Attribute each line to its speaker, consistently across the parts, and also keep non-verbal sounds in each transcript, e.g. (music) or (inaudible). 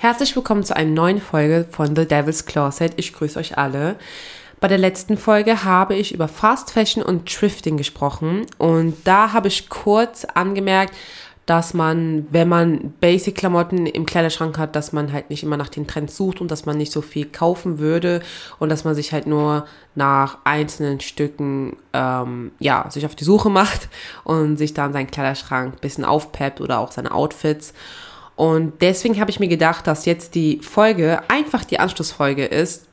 Speaker 1: Herzlich willkommen zu einer neuen Folge von The Devil's Closet. Ich grüße euch alle. Bei der letzten Folge habe ich über Fast Fashion und Thrifting gesprochen und da habe ich kurz angemerkt, dass man, wenn man Basic-Klamotten im Kleiderschrank hat, dass man halt nicht immer nach den Trends sucht und dass man nicht so viel kaufen würde und dass man sich halt nur nach einzelnen Stücken, ähm, ja, sich auf die Suche macht und sich dann seinen Kleiderschrank bisschen aufpeppt oder auch seine Outfits. Und deswegen habe ich mir gedacht, dass jetzt die Folge einfach die Anschlussfolge ist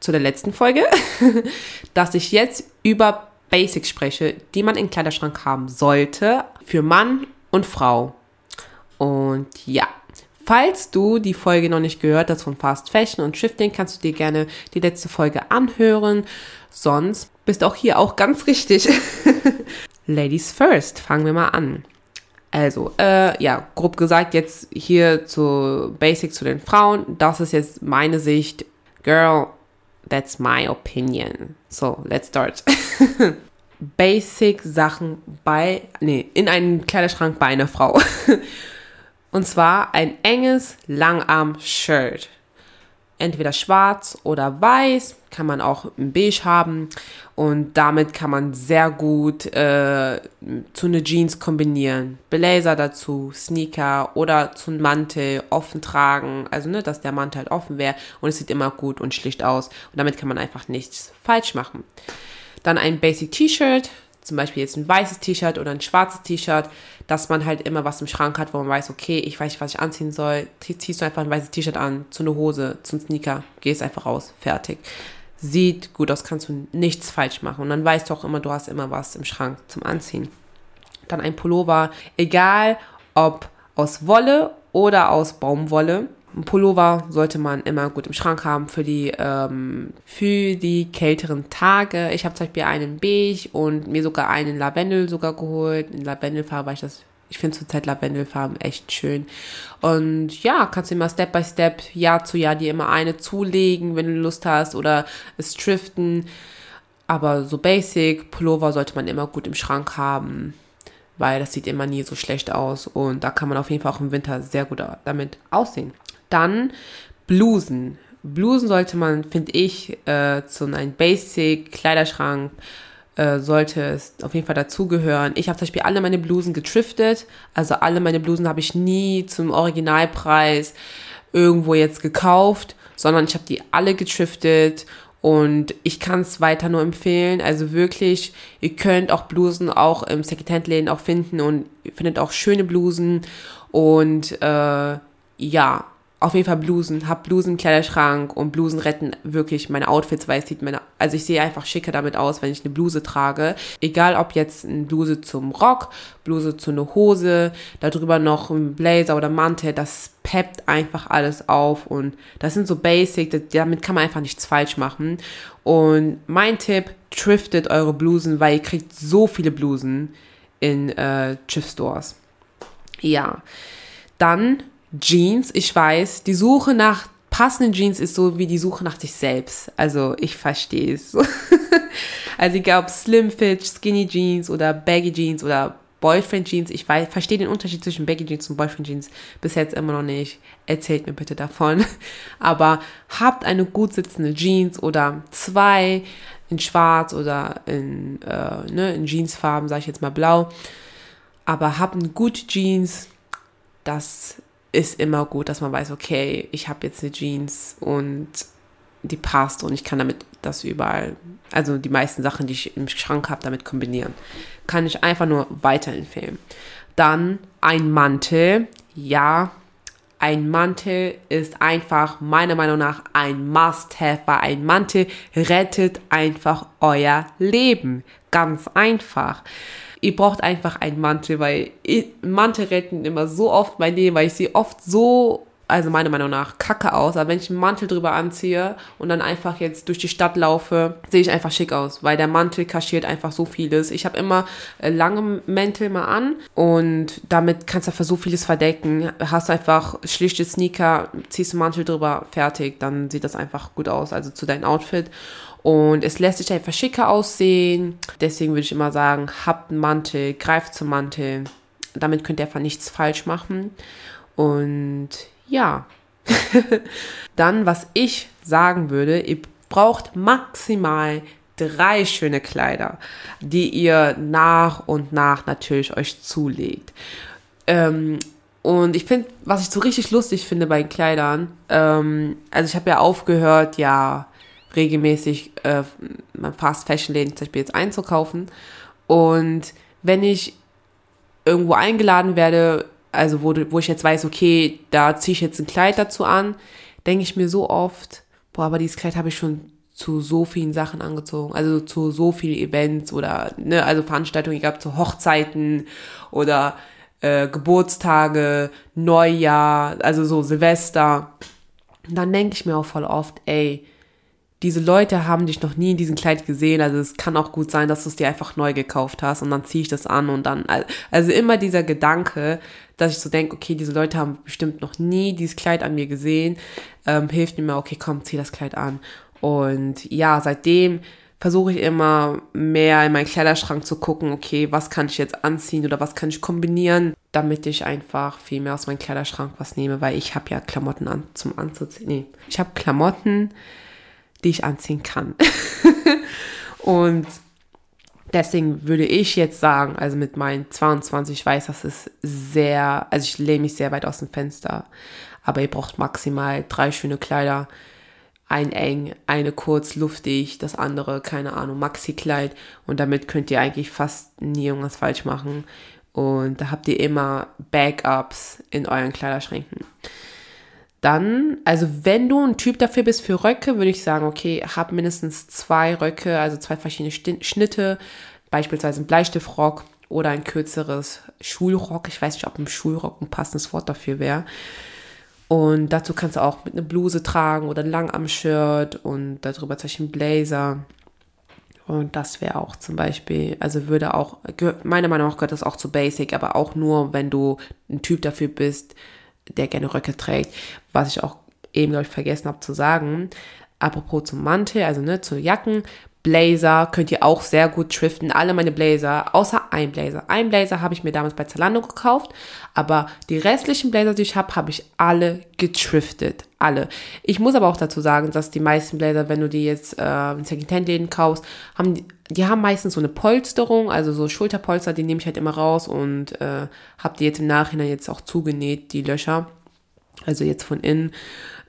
Speaker 1: zu der letzten Folge, (laughs) dass ich jetzt über Basics spreche, die man im Kleiderschrank haben sollte für Mann und Frau. Und ja, falls du die Folge noch nicht gehört hast von Fast Fashion und Shifting, kannst du dir gerne die letzte Folge anhören. Sonst bist auch hier auch ganz richtig. (laughs) Ladies first, fangen wir mal an. Also, äh, ja, grob gesagt, jetzt hier zu Basics zu den Frauen. Das ist jetzt meine Sicht. Girl, that's my opinion. So, let's start. (laughs) Basic-Sachen bei, nee, in einem Kleiderschrank bei einer Frau. (laughs) Und zwar ein enges Langarm-Shirt. Entweder schwarz oder weiß, kann man auch ein Beige haben. Und damit kann man sehr gut äh, zu einer Jeans kombinieren. Blazer dazu, Sneaker oder zu einem Mantel offen tragen. Also, ne, dass der Mantel halt offen wäre. Und es sieht immer gut und schlicht aus. Und damit kann man einfach nichts falsch machen. Dann ein Basic T-Shirt, zum Beispiel jetzt ein weißes T-Shirt oder ein schwarzes T-Shirt, dass man halt immer was im Schrank hat, wo man weiß, okay, ich weiß nicht, was ich anziehen soll. Ziehst du einfach ein weißes T-Shirt an, zu einer Hose, zum Sneaker, gehst einfach raus, fertig. Sieht gut aus, kannst du nichts falsch machen. Und dann weißt du auch immer, du hast immer was im Schrank zum Anziehen. Dann ein Pullover, egal ob aus Wolle oder aus Baumwolle ein Pullover sollte man immer gut im Schrank haben für die, ähm, für die kälteren Tage. Ich habe zum Beispiel einen beige und mir sogar einen Lavendel sogar geholt. In Lavendelfarbe, weil ich das, ich finde zurzeit Lavendelfarben echt schön. Und ja, kannst du immer Step by Step, Jahr zu Jahr dir immer eine zulegen, wenn du Lust hast oder es driften. Aber so basic, Pullover sollte man immer gut im Schrank haben weil das sieht immer nie so schlecht aus und da kann man auf jeden Fall auch im Winter sehr gut damit aussehen. Dann Blusen. Blusen sollte man, finde ich, äh, zu einem Basic-Kleiderschrank äh, sollte es auf jeden Fall dazugehören. Ich habe zum Beispiel alle meine Blusen getriftet. Also alle meine Blusen habe ich nie zum Originalpreis irgendwo jetzt gekauft, sondern ich habe die alle getriftet und ich kann es weiter nur empfehlen. Also wirklich, ihr könnt auch Blusen auch im Secondhand-Läden auch finden und ihr findet auch schöne Blusen. Und äh, ja, auf jeden Fall Blusen, hab Blusen im Kleiderschrank und Blusen retten wirklich meine Outfits, weil es sieht meine, also ich sehe einfach schicker damit aus, wenn ich eine Bluse trage. Egal ob jetzt eine Bluse zum Rock, Bluse zu einer Hose, darüber noch ein Blazer oder Mantel, das peppt einfach alles auf und das sind so Basic, damit kann man einfach nichts falsch machen. Und mein Tipp, thriftet eure Blusen, weil ihr kriegt so viele Blusen in äh, Thrift Stores. Ja. Dann Jeans, ich weiß, die Suche nach passenden Jeans ist so wie die Suche nach sich selbst. Also ich verstehe es. (laughs) also egal ob Slim Fit, Skinny Jeans oder Baggy Jeans oder Boyfriend Jeans, ich weiß, verstehe den Unterschied zwischen Baggy Jeans und Boyfriend Jeans bis jetzt immer noch nicht. Erzählt mir bitte davon. (laughs) Aber habt eine gut sitzende Jeans oder zwei in schwarz oder in, äh, ne, in Jeansfarben, sage ich jetzt mal blau. Aber habt eine gute Jeans, das ist immer gut, dass man weiß, okay, ich habe jetzt eine Jeans und die passt und ich kann damit das überall, also die meisten Sachen, die ich im Schrank habe, damit kombinieren. Kann ich einfach nur weiterempfehlen. Dann ein Mantel. Ja, ein Mantel ist einfach meiner Meinung nach ein Must-Have, weil ein Mantel rettet einfach euer Leben. Ganz einfach ihr braucht einfach einen Mantel, weil Mantel retten immer so oft mein Leben, weil ich sehe oft so, also meiner Meinung nach, kacke aus. Aber wenn ich einen Mantel drüber anziehe und dann einfach jetzt durch die Stadt laufe, sehe ich einfach schick aus, weil der Mantel kaschiert einfach so vieles. Ich habe immer äh, lange Mäntel mal an und damit kannst du einfach so vieles verdecken. Hast einfach schlichte Sneaker, ziehst einen Mantel drüber, fertig, dann sieht das einfach gut aus, also zu deinem Outfit. Und es lässt sich einfach schicker aussehen. Deswegen würde ich immer sagen, habt einen Mantel, greift zum Mantel. Damit könnt ihr einfach nichts falsch machen. Und ja, (laughs) Dann, was ich sagen würde, ihr braucht maximal drei schöne Kleider, die ihr nach und nach natürlich euch zulegt. Ähm, und ich finde, was ich so richtig lustig finde bei den Kleidern, ähm, also ich habe ja aufgehört, ja, regelmäßig äh, Fast Fashion Läden zum Beispiel jetzt einzukaufen. Und wenn ich irgendwo eingeladen werde, also wo, wo ich jetzt weiß, okay, da ziehe ich jetzt ein Kleid dazu an, denke ich mir so oft, boah, aber dieses Kleid habe ich schon zu so vielen Sachen angezogen, also zu so vielen Events oder ne, also Veranstaltungen gehabt, zu Hochzeiten oder äh, Geburtstage, Neujahr, also so Silvester. Und dann denke ich mir auch voll oft, ey, diese Leute haben dich noch nie in diesem Kleid gesehen, also es kann auch gut sein, dass du es dir einfach neu gekauft hast und dann ziehe ich das an und dann, also immer dieser Gedanke, dass ich so denke, okay, diese Leute haben bestimmt noch nie dieses Kleid an mir gesehen, ähm, hilft mir, okay, komm, zieh das Kleid an. Und ja, seitdem versuche ich immer mehr in meinen Kleiderschrank zu gucken, okay, was kann ich jetzt anziehen oder was kann ich kombinieren, damit ich einfach viel mehr aus meinem Kleiderschrank was nehme, weil ich habe ja Klamotten an, zum Anzuziehen. Nee, ich habe Klamotten, die ich anziehen kann. (laughs) und deswegen würde ich jetzt sagen, also mit meinen 22, ich weiß, das ist sehr, also ich lehne mich sehr weit aus dem Fenster, aber ihr braucht maximal drei schöne Kleider. Ein eng, eine kurz, luftig, das andere, keine Ahnung, Maxi-Kleid. Und damit könnt ihr eigentlich fast nie irgendwas falsch machen. Und da habt ihr immer Backups in euren Kleiderschränken. Dann, also wenn du ein Typ dafür bist für Röcke, würde ich sagen, okay, hab mindestens zwei Röcke, also zwei verschiedene Schnitte, beispielsweise ein Bleistiftrock oder ein kürzeres Schulrock. Ich weiß nicht, ob ein Schulrock ein passendes Wort dafür wäre. Und dazu kannst du auch mit einer Bluse tragen oder ein Langarm-Shirt und darüber zum Beispiel ein Blazer. Und das wäre auch zum Beispiel, also würde auch, meiner Meinung nach gehört das auch zu Basic, aber auch nur, wenn du ein Typ dafür bist, der gerne Röcke trägt. Was ich auch eben, glaube ich, vergessen habe zu sagen. Apropos zum Mantel, also ne, zu Jacken, Blazer könnt ihr auch sehr gut schriften. Alle meine Blazer, außer ein Blazer. Ein Blazer habe ich mir damals bei Zalando gekauft, aber die restlichen Blazer, die ich habe, habe ich alle getriftet. Alle. Ich muss aber auch dazu sagen, dass die meisten Blazer, wenn du die jetzt äh, in Secondhand-Läden kaufst, haben die, die haben meistens so eine Polsterung, also so Schulterpolster, die nehme ich halt immer raus und äh, habe die jetzt im Nachhinein jetzt auch zugenäht, die Löcher. Also jetzt von innen.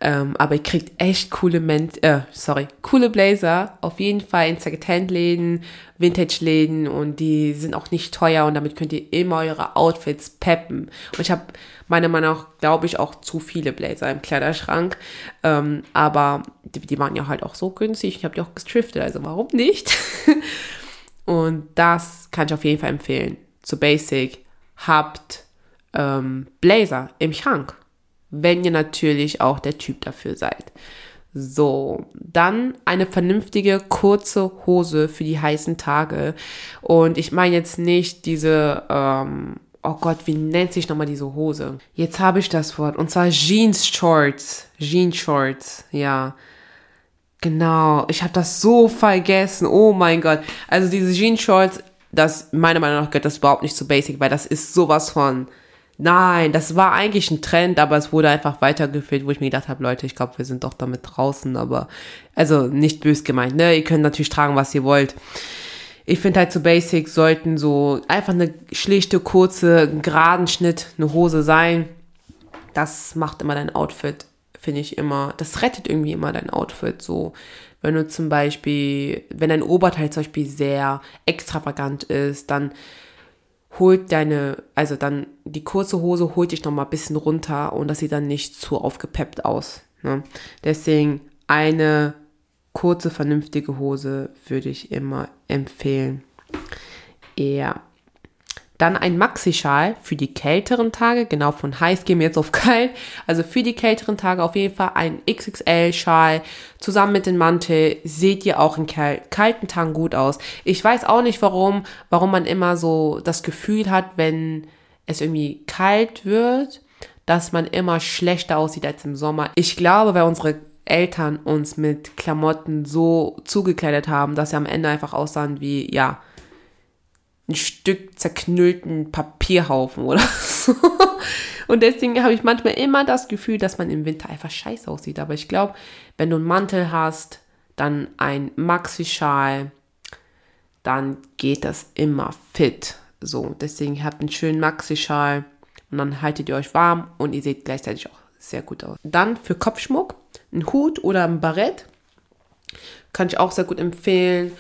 Speaker 1: Ähm, aber ihr kriegt echt coole, Men äh, sorry, coole Blazer. Auf jeden Fall in Secondhand-Läden, Vintage-Läden und die sind auch nicht teuer und damit könnt ihr immer eure Outfits peppen. Und ich habe meiner Meinung nach, glaube ich, auch zu viele Blazer im Kleiderschrank. Ähm, aber die, die, waren ja halt auch so günstig. Ich habe die auch gestriftet, also warum nicht? (laughs) und das kann ich auf jeden Fall empfehlen. Zu Basic. Habt ähm, Blazer im Schrank wenn ihr natürlich auch der Typ dafür seid. So, dann eine vernünftige kurze Hose für die heißen Tage. Und ich meine jetzt nicht diese, ähm, oh Gott, wie nennt sich nochmal diese Hose? Jetzt habe ich das Wort. Und zwar Jeans Shorts. Jeans Shorts, ja. Genau, ich habe das so vergessen. Oh mein Gott. Also diese Jeans Shorts, das meiner Meinung nach gehört das überhaupt nicht zu Basic, weil das ist sowas von Nein, das war eigentlich ein Trend, aber es wurde einfach weitergeführt, wo ich mir gedacht habe, Leute, ich glaube, wir sind doch damit draußen, aber also nicht bös gemeint, ne? Ihr könnt natürlich tragen, was ihr wollt. Ich finde halt so Basics sollten so einfach eine schlichte, kurze, geraden Schnitt, eine Hose sein. Das macht immer dein Outfit, finde ich immer. Das rettet irgendwie immer dein Outfit. So, wenn du zum Beispiel, wenn dein Oberteil zum Beispiel sehr extravagant ist, dann holt deine, also dann die kurze Hose holt dich noch mal ein bisschen runter und das sieht dann nicht zu aufgepeppt aus. Ne? Deswegen eine kurze, vernünftige Hose würde ich immer empfehlen. Ja. Dann ein Maxi-Schal für die kälteren Tage, genau von heiß gehen wir jetzt auf (laughs) kalt. Also für die kälteren Tage auf jeden Fall ein XXL-Schal zusammen mit dem Mantel. Seht ihr auch in kalten Tagen gut aus. Ich weiß auch nicht warum, warum man immer so das Gefühl hat, wenn es irgendwie kalt wird, dass man immer schlechter aussieht als im Sommer. Ich glaube, weil unsere Eltern uns mit Klamotten so zugekleidet haben, dass sie am Ende einfach aussahen wie, ja, ein Stück zerknüllten Papierhaufen oder (laughs) aus. und deswegen habe ich manchmal immer das Gefühl, dass man im Winter einfach scheiße aussieht. Aber ich glaube, wenn du einen Mantel hast, dann ein Maxi-Schal, dann geht das immer fit. So, deswegen habt einen schönen Maxi-Schal und dann haltet ihr euch warm und ihr seht gleichzeitig auch sehr gut aus. Dann für Kopfschmuck, ein Hut oder ein Barett. Kann ich auch sehr gut empfehlen.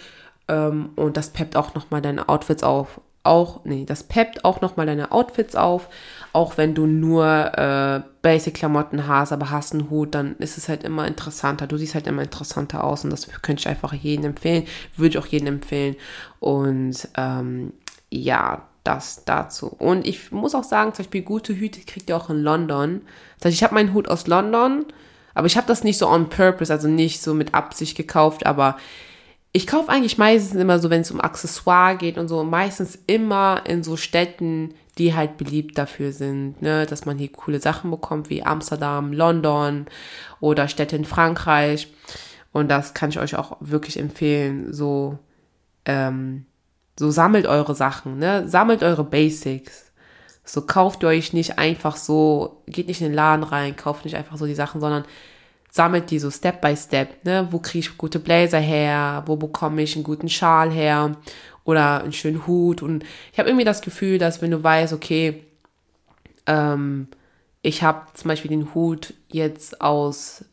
Speaker 1: Ähm, und das peppt auch nochmal deine Outfits auf. Auch, nee, das peppt auch nochmal deine Outfits auf. Auch wenn du nur äh, Basic-Klamotten hast, aber hast einen Hut, dann ist es halt immer interessanter. Du siehst halt immer interessanter aus und das könnte ich einfach jedem empfehlen. Würde ich auch jedem empfehlen. Und ähm, ja, das dazu. Und ich muss auch sagen, zum Beispiel gute Hüte kriegt ihr auch in London. Das heißt, ich habe meinen Hut aus London, aber ich habe das nicht so on purpose, also nicht so mit Absicht gekauft, aber ich kaufe eigentlich meistens immer so, wenn es um Accessoire geht und so, meistens immer in so Städten, die halt beliebt dafür sind, ne, dass man hier coole Sachen bekommt, wie Amsterdam, London oder Städte in Frankreich. Und das kann ich euch auch wirklich empfehlen, so, ähm, so sammelt eure Sachen, ne? Sammelt eure Basics. So kauft ihr euch nicht einfach so, geht nicht in den Laden rein, kauft nicht einfach so die Sachen, sondern sammelt die so Step by Step, ne? Wo kriege ich gute Blazer her? Wo bekomme ich einen guten Schal her? Oder einen schönen Hut? Und ich habe irgendwie das Gefühl, dass wenn du weißt, okay, ähm, ich habe zum Beispiel den Hut jetzt aus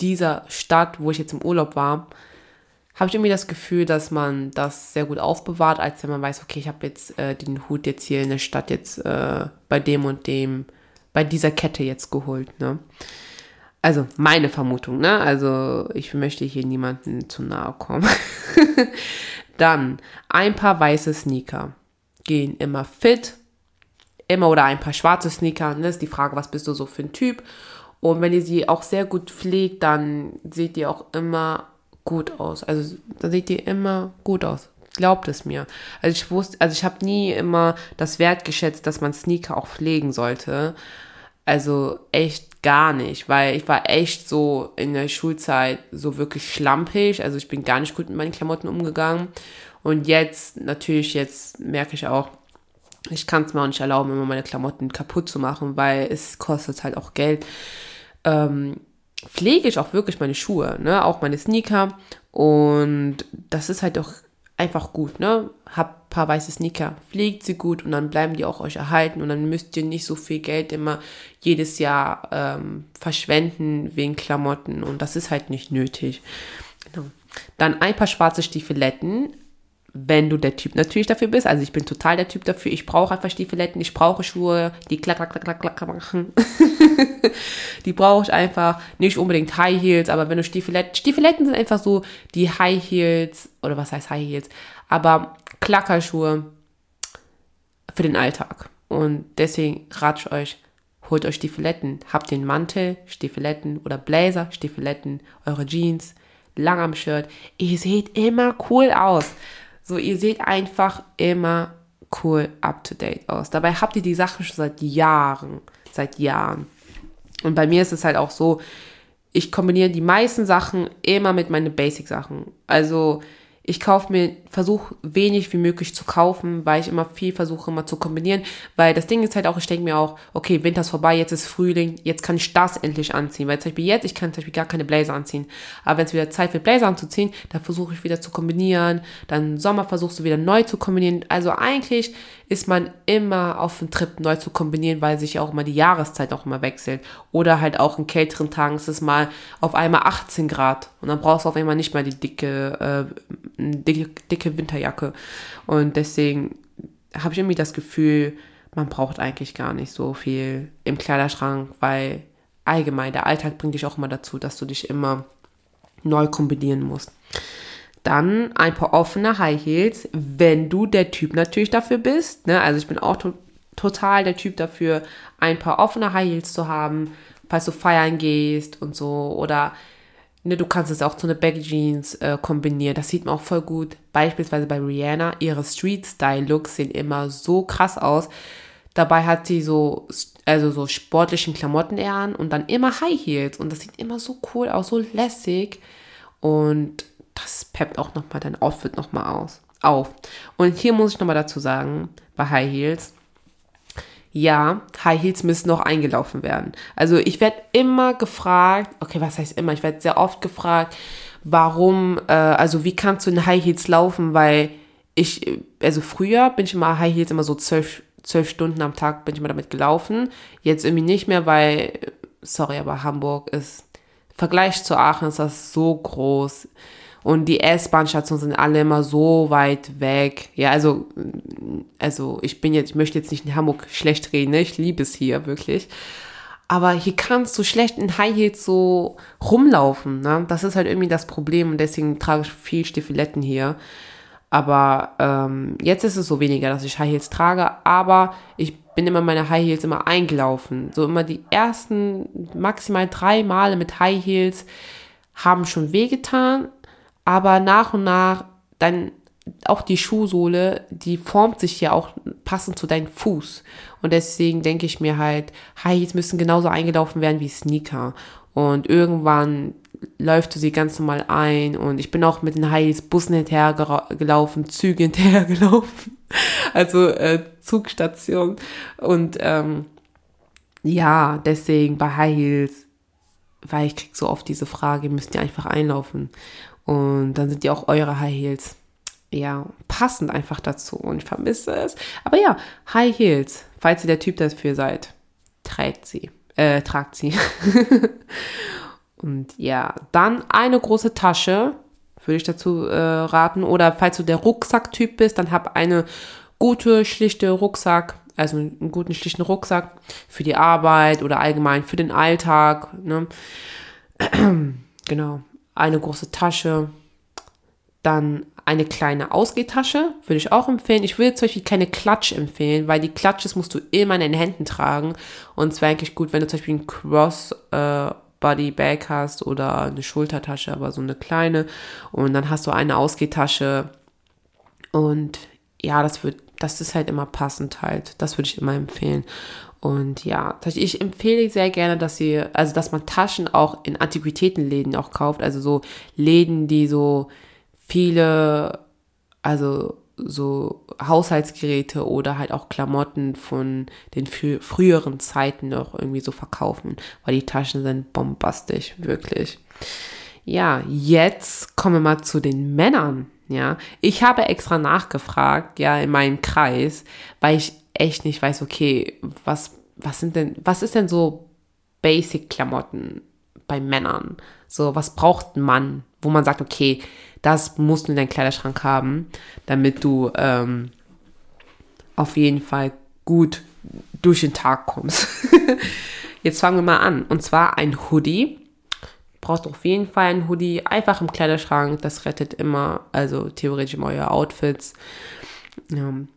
Speaker 1: dieser Stadt, wo ich jetzt im Urlaub war, habe ich irgendwie das Gefühl, dass man das sehr gut aufbewahrt, als wenn man weiß, okay, ich habe jetzt äh, den Hut jetzt hier in der Stadt jetzt äh, bei dem und dem, bei dieser Kette jetzt geholt, ne? Also meine Vermutung, ne? Also ich möchte hier niemanden zu nahe kommen. (laughs) Dann ein paar weiße Sneaker gehen immer fit, immer oder ein paar schwarze Sneaker. Ne? Ist die Frage, was bist du so für ein Typ? Und wenn ihr sie auch sehr gut pflegt, dann seht ihr auch immer gut aus. Also da seht ihr immer gut aus. Glaubt es mir. Also ich wusste, also ich habe nie immer das Wert geschätzt, dass man Sneaker auch pflegen sollte. Also echt gar nicht, weil ich war echt so in der Schulzeit so wirklich schlampig. Also ich bin gar nicht gut mit meinen Klamotten umgegangen. Und jetzt, natürlich, jetzt merke ich auch, ich kann es mir auch nicht erlauben, immer meine Klamotten kaputt zu machen, weil es kostet halt auch Geld. Ähm, pflege ich auch wirklich meine Schuhe, ne, auch meine Sneaker und das ist halt auch einfach gut, ne? Hab paar weiße Sneaker, pflegt sie gut und dann bleiben die auch euch erhalten und dann müsst ihr nicht so viel Geld immer jedes Jahr ähm, verschwenden wegen Klamotten und das ist halt nicht nötig. Genau. Dann ein paar schwarze Stiefeletten, wenn du der Typ natürlich dafür bist. Also ich bin total der Typ dafür. Ich brauche einfach Stiefeletten, ich brauche Schuhe, die klack, klack, klack, klack machen. (laughs) (laughs) die brauche ich einfach. Nicht unbedingt High Heels, aber wenn du Stiefeletten, Stiefeletten sind einfach so die High Heels, oder was heißt High Heels, aber Klackerschuhe für den Alltag. Und deswegen rate ich euch, holt euch Stiefeletten. Habt den Mantel, Stiefeletten oder Blazer, Stiefeletten, eure Jeans, lang am Shirt. Ihr seht immer cool aus. So, ihr seht einfach immer cool up to date aus. Dabei habt ihr die Sachen schon seit Jahren. Seit Jahren. Und bei mir ist es halt auch so, ich kombiniere die meisten Sachen immer mit meinen Basic-Sachen. Also, ich kaufe mir, versuche wenig wie möglich zu kaufen, weil ich immer viel versuche immer zu kombinieren. Weil das Ding ist halt auch, ich denke mir auch, okay, Winter ist vorbei, jetzt ist Frühling, jetzt kann ich das endlich anziehen. Weil zum Beispiel jetzt, ich kann zum Beispiel gar keine Blazer anziehen. Aber wenn es wieder Zeit wird, Blazer anzuziehen, dann versuche ich wieder zu kombinieren. Dann Sommer versuchst du wieder neu zu kombinieren. Also eigentlich ist man immer auf dem Trip neu zu kombinieren, weil sich ja auch immer die Jahreszeit auch immer wechselt. Oder halt auch in kälteren Tagen ist es mal auf einmal 18 Grad und dann brauchst du auf einmal nicht mal die dicke, äh, dicke, dicke Winterjacke. Und deswegen habe ich irgendwie das Gefühl, man braucht eigentlich gar nicht so viel im Kleiderschrank, weil allgemein der Alltag bringt dich auch immer dazu, dass du dich immer neu kombinieren musst. Dann ein paar offene High Heels, wenn du der Typ natürlich dafür bist. Ne? Also ich bin auch to total der Typ dafür, ein paar offene High Heels zu haben, falls du feiern gehst und so. Oder ne, du kannst es auch zu einer Baggy Jeans äh, kombinieren. Das sieht man auch voll gut. Beispielsweise bei Rihanna. Ihre Street-Style-Looks sehen immer so krass aus. Dabei hat sie so, also so sportlichen Klamotten eher an und dann immer High Heels. Und das sieht immer so cool aus, so lässig. Und das peppt auch nochmal dein Outfit nochmal aus, auf. Und hier muss ich nochmal dazu sagen, bei High Heels, ja, High Heels müssen noch eingelaufen werden. Also ich werde immer gefragt, okay, was heißt immer? Ich werde sehr oft gefragt, warum, äh, also wie kannst du in High Heels laufen? Weil ich, also früher bin ich immer High Heels immer so zwölf, zwölf Stunden am Tag bin ich immer damit gelaufen. Jetzt irgendwie nicht mehr, weil, sorry, aber Hamburg ist, im Vergleich zu Aachen ist das so groß. Und die S-Bahn-Stationen sind alle immer so weit weg. Ja, also, also ich bin jetzt, ich möchte jetzt nicht in Hamburg schlecht reden, ne? ich liebe es hier wirklich. Aber hier kannst du schlecht in High Heels so rumlaufen. Ne? Das ist halt irgendwie das Problem und deswegen trage ich viel Stiefeletten hier. Aber ähm, jetzt ist es so weniger, dass ich High Heels trage, aber ich bin immer meine High Heels immer eingelaufen. So immer die ersten maximal drei Male mit High Heels haben schon wehgetan, aber nach und nach dann auch die Schuhsohle, die formt sich ja auch passend zu deinem Fuß. Und deswegen denke ich mir halt, High Heels müssen genauso eingelaufen werden wie Sneaker. Und irgendwann läuft du sie ganz normal ein. Und ich bin auch mit den High Heels Bussen hinterhergelaufen, Züge (laughs) hinterhergelaufen. Also äh, Zugstation. Und ähm, ja, deswegen bei High Heels, weil ich krieg so oft diese Frage, müsst ihr einfach einlaufen. Und dann sind die auch eure High Heels. Ja, passend einfach dazu. Und ich vermisse es. Aber ja, High Heels, falls ihr der Typ dafür seid, trägt sie. Äh, tragt sie. (laughs) Und ja, dann eine große Tasche, würde ich dazu äh, raten. Oder falls du der Rucksacktyp bist, dann hab eine gute, schlichte Rucksack, also einen guten, schlichten Rucksack für die Arbeit oder allgemein für den Alltag. Ne? (clears throat) genau eine große Tasche, dann eine kleine Ausgehtasche, würde ich auch empfehlen. Ich würde zum Beispiel keine Klatsch empfehlen, weil die Klatsches musst du immer in den Händen tragen. Und es wäre eigentlich gut, wenn du zum Beispiel ein Cross äh, Body Bag hast oder eine Schultertasche, aber so eine kleine. Und dann hast du eine Ausgehtasche. Und ja, das wird, das ist halt immer passend halt. Das würde ich immer empfehlen. Und ja, ich empfehle sehr gerne, dass sie, also dass man Taschen auch in Antiquitätenläden auch kauft, also so Läden, die so viele, also so Haushaltsgeräte oder halt auch Klamotten von den früheren Zeiten noch irgendwie so verkaufen, weil die Taschen sind bombastisch, wirklich. Ja, jetzt kommen wir mal zu den Männern. Ja, ich habe extra nachgefragt, ja, in meinem Kreis, weil ich echt nicht weiß, okay, was, was sind denn, was ist denn so Basic-Klamotten bei Männern? So, was braucht ein Mann, wo man sagt, okay, das musst du in deinem Kleiderschrank haben, damit du ähm, auf jeden Fall gut durch den Tag kommst. (laughs) Jetzt fangen wir mal an. Und zwar ein Hoodie. Brauchst auf jeden Fall ein Hoodie. Einfach im Kleiderschrank. Das rettet immer, also theoretisch immer eure Outfits.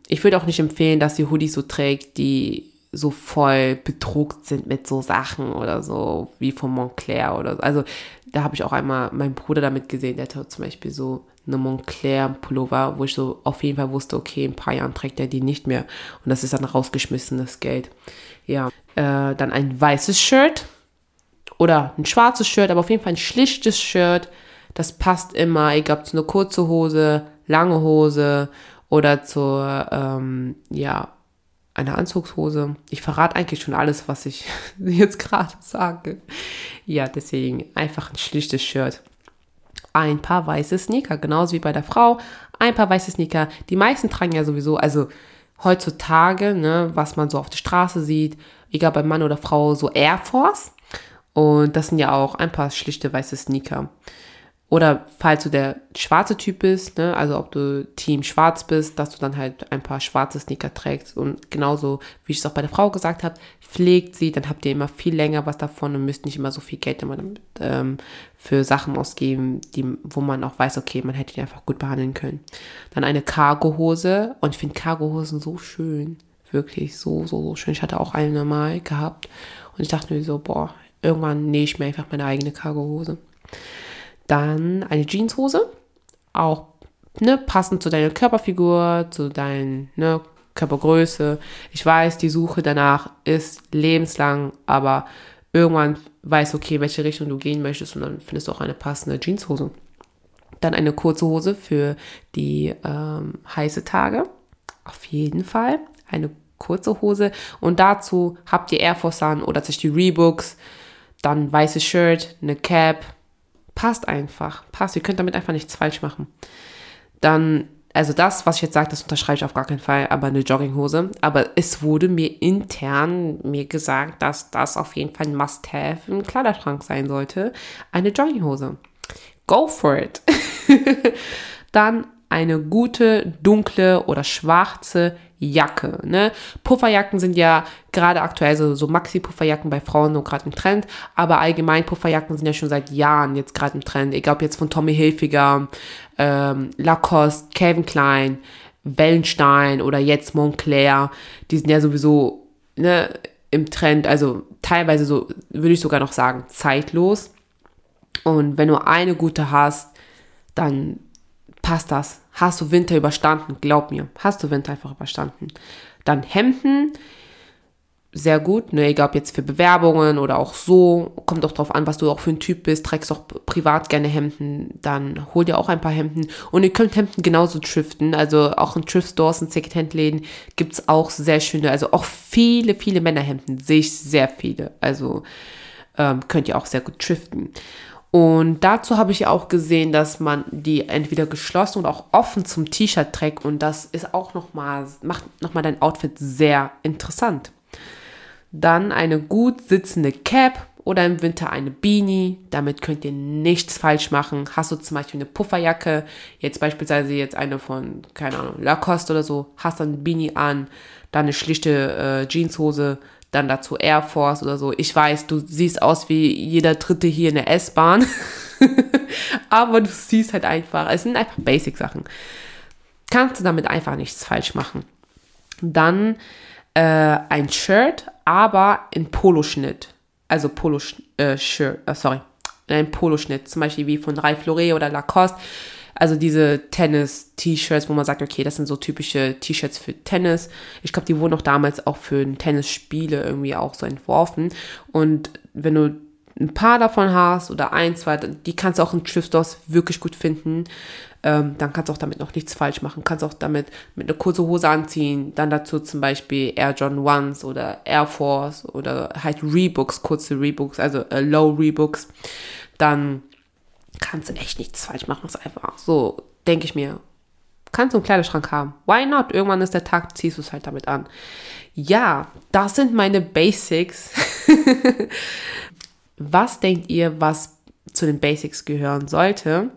Speaker 1: Ich würde auch nicht empfehlen, dass ihr Hoodies so trägt, die so voll bedruckt sind mit so Sachen oder so, wie von Montclair oder so. Also da habe ich auch einmal meinen Bruder damit gesehen, der hatte zum Beispiel so eine Montclair-Pullover, wo ich so auf jeden Fall wusste, okay, in ein paar Jahren trägt er die nicht mehr. Und das ist dann rausgeschmissenes Geld. Ja, äh, dann ein weißes Shirt oder ein schwarzes Shirt, aber auf jeden Fall ein schlichtes Shirt. Das passt immer, egal ob es eine kurze Hose, lange Hose oder zur, ähm, ja, einer Anzugshose. Ich verrate eigentlich schon alles, was ich (laughs) jetzt gerade sage. Ja, deswegen einfach ein schlichtes Shirt. Ein paar weiße Sneaker, genauso wie bei der Frau. Ein paar weiße Sneaker. Die meisten tragen ja sowieso, also heutzutage, ne, was man so auf der Straße sieht, egal bei Mann oder Frau, so Air Force. Und das sind ja auch ein paar schlichte weiße Sneaker. Oder falls du der schwarze Typ bist, ne, also ob du Team Schwarz bist, dass du dann halt ein paar schwarze Sneaker trägst. Und genauso, wie ich es auch bei der Frau gesagt habe, pflegt sie, dann habt ihr immer viel länger was davon und müsst nicht immer so viel Geld immer damit, ähm, für Sachen ausgeben, die, wo man auch weiß, okay, man hätte die einfach gut behandeln können. Dann eine Cargohose und ich finde Cargohosen so schön. Wirklich so, so, so schön. Ich hatte auch eine mal gehabt und ich dachte mir so, boah, irgendwann nähe ich mir einfach meine eigene Cargohose. Dann eine Jeanshose, auch ne, passend zu deiner Körperfigur, zu deiner ne, Körpergröße. Ich weiß, die Suche danach ist lebenslang, aber irgendwann weißt du, okay, welche Richtung du gehen möchtest und dann findest du auch eine passende Jeanshose. Dann eine kurze Hose für die ähm, heiße Tage. Auf jeden Fall. Eine kurze Hose. Und dazu habt ihr Air Force an oder zum Beispiel Reeboks, dann weißes Shirt, eine Cap. Passt einfach. Passt. Ihr könnt damit einfach nichts falsch machen. Dann, also das, was ich jetzt sage, das unterschreibe ich auf gar keinen Fall, aber eine Jogginghose. Aber es wurde mir intern mir gesagt, dass das auf jeden Fall ein Must-Have im Kleiderschrank sein sollte. Eine Jogginghose. Go for it. (laughs) Dann eine gute, dunkle oder schwarze Jacke. Ne? Pufferjacken sind ja gerade aktuell so, so Maxi-Pufferjacken bei Frauen nur gerade im Trend, aber allgemein Pufferjacken sind ja schon seit Jahren jetzt gerade im Trend. Egal ob jetzt von Tommy Hilfiger, ähm, Lacoste, Calvin Klein, Wellenstein oder jetzt Montclair, die sind ja sowieso ne, im Trend, also teilweise so, würde ich sogar noch sagen, zeitlos. Und wenn du eine gute hast, dann passt das. Hast du Winter überstanden, glaub mir, hast du Winter einfach überstanden. Dann Hemden, sehr gut, ne, egal ob jetzt für Bewerbungen oder auch so, kommt auch drauf an, was du auch für ein Typ bist, trägst auch privat gerne Hemden, dann hol dir auch ein paar Hemden. Und ihr könnt Hemden genauso thriften, also auch in Thrift Stores und Secondhand-Läden gibt's auch sehr schöne, also auch viele, viele Männerhemden, sehe ich sehr viele, also ähm, könnt ihr auch sehr gut thriften. Und dazu habe ich auch gesehen, dass man die entweder geschlossen oder auch offen zum T-Shirt trägt. Und das ist auch nochmal, macht nochmal dein Outfit sehr interessant. Dann eine gut sitzende Cap oder im Winter eine Beanie. Damit könnt ihr nichts falsch machen. Hast du zum Beispiel eine Pufferjacke, jetzt beispielsweise jetzt eine von, keine Ahnung, Lacoste oder so, hast dann eine Beanie an, dann eine schlichte äh, Jeanshose, dann dazu Air Force oder so. Ich weiß, du siehst aus wie jeder Dritte hier in der S-Bahn. (laughs) Aber du siehst halt einfach, es sind einfach Basic-Sachen. Kannst du damit einfach nichts falsch machen. Dann äh, ein Shirt, aber in Poloschnitt. Also Polo-Shirt, äh, äh, sorry, ein Poloschnitt. Zum Beispiel wie von Ralph Lauren oder Lacoste also diese Tennis-T-Shirts, wo man sagt, okay, das sind so typische T-Shirts für Tennis. Ich glaube, die wurden auch damals auch für Tennisspiele irgendwie auch so entworfen. Und wenn du ein paar davon hast oder ein, zwei, die kannst du auch in Thrift Stores wirklich gut finden. Ähm, dann kannst du auch damit noch nichts falsch machen. Kannst auch damit mit einer kurzen Hose anziehen. Dann dazu zum Beispiel Air John Ones oder Air Force oder halt Rebooks, kurze Rebooks, also äh, Low Rebooks. Dann kannst du echt nichts falsch machen. ist einfach so, denke ich mir. Kannst du einen Kleiderschrank haben. Why not? Irgendwann ist der Tag, ziehst du es halt damit an. Ja, das sind meine Basics. (laughs) was denkt ihr, was zu den Basics gehören sollte?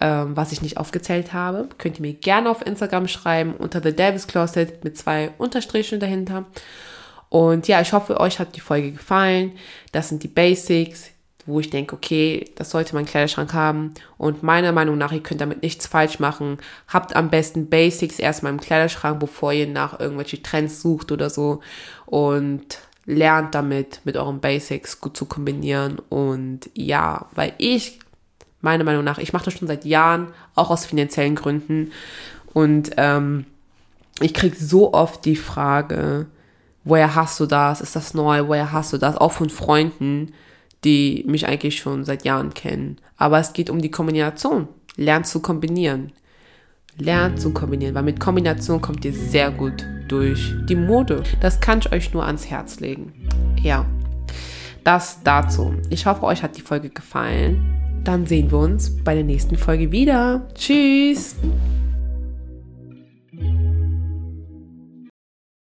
Speaker 1: Ähm, was ich nicht aufgezählt habe, könnt ihr mir gerne auf Instagram schreiben unter The Davis Closet mit zwei Unterstrichen dahinter. Und ja, ich hoffe, euch hat die Folge gefallen. Das sind die Basics wo ich denke, okay, das sollte mein Kleiderschrank haben. Und meiner Meinung nach, ihr könnt damit nichts falsch machen. Habt am besten Basics erstmal im Kleiderschrank, bevor ihr nach irgendwelche Trends sucht oder so. Und lernt damit, mit euren Basics gut zu kombinieren. Und ja, weil ich, meiner Meinung nach, ich mache das schon seit Jahren, auch aus finanziellen Gründen. Und ähm, ich kriege so oft die Frage, woher hast du das? Ist das neu? Woher hast du das? Auch von Freunden die mich eigentlich schon seit Jahren kennen. Aber es geht um die Kombination. Lernt zu kombinieren. Lernt zu kombinieren, weil mit Kombination kommt ihr sehr gut durch die Mode. Das kann ich euch nur ans Herz legen. Ja, das dazu. Ich hoffe, euch hat die Folge gefallen. Dann sehen wir uns bei der nächsten Folge wieder. Tschüss!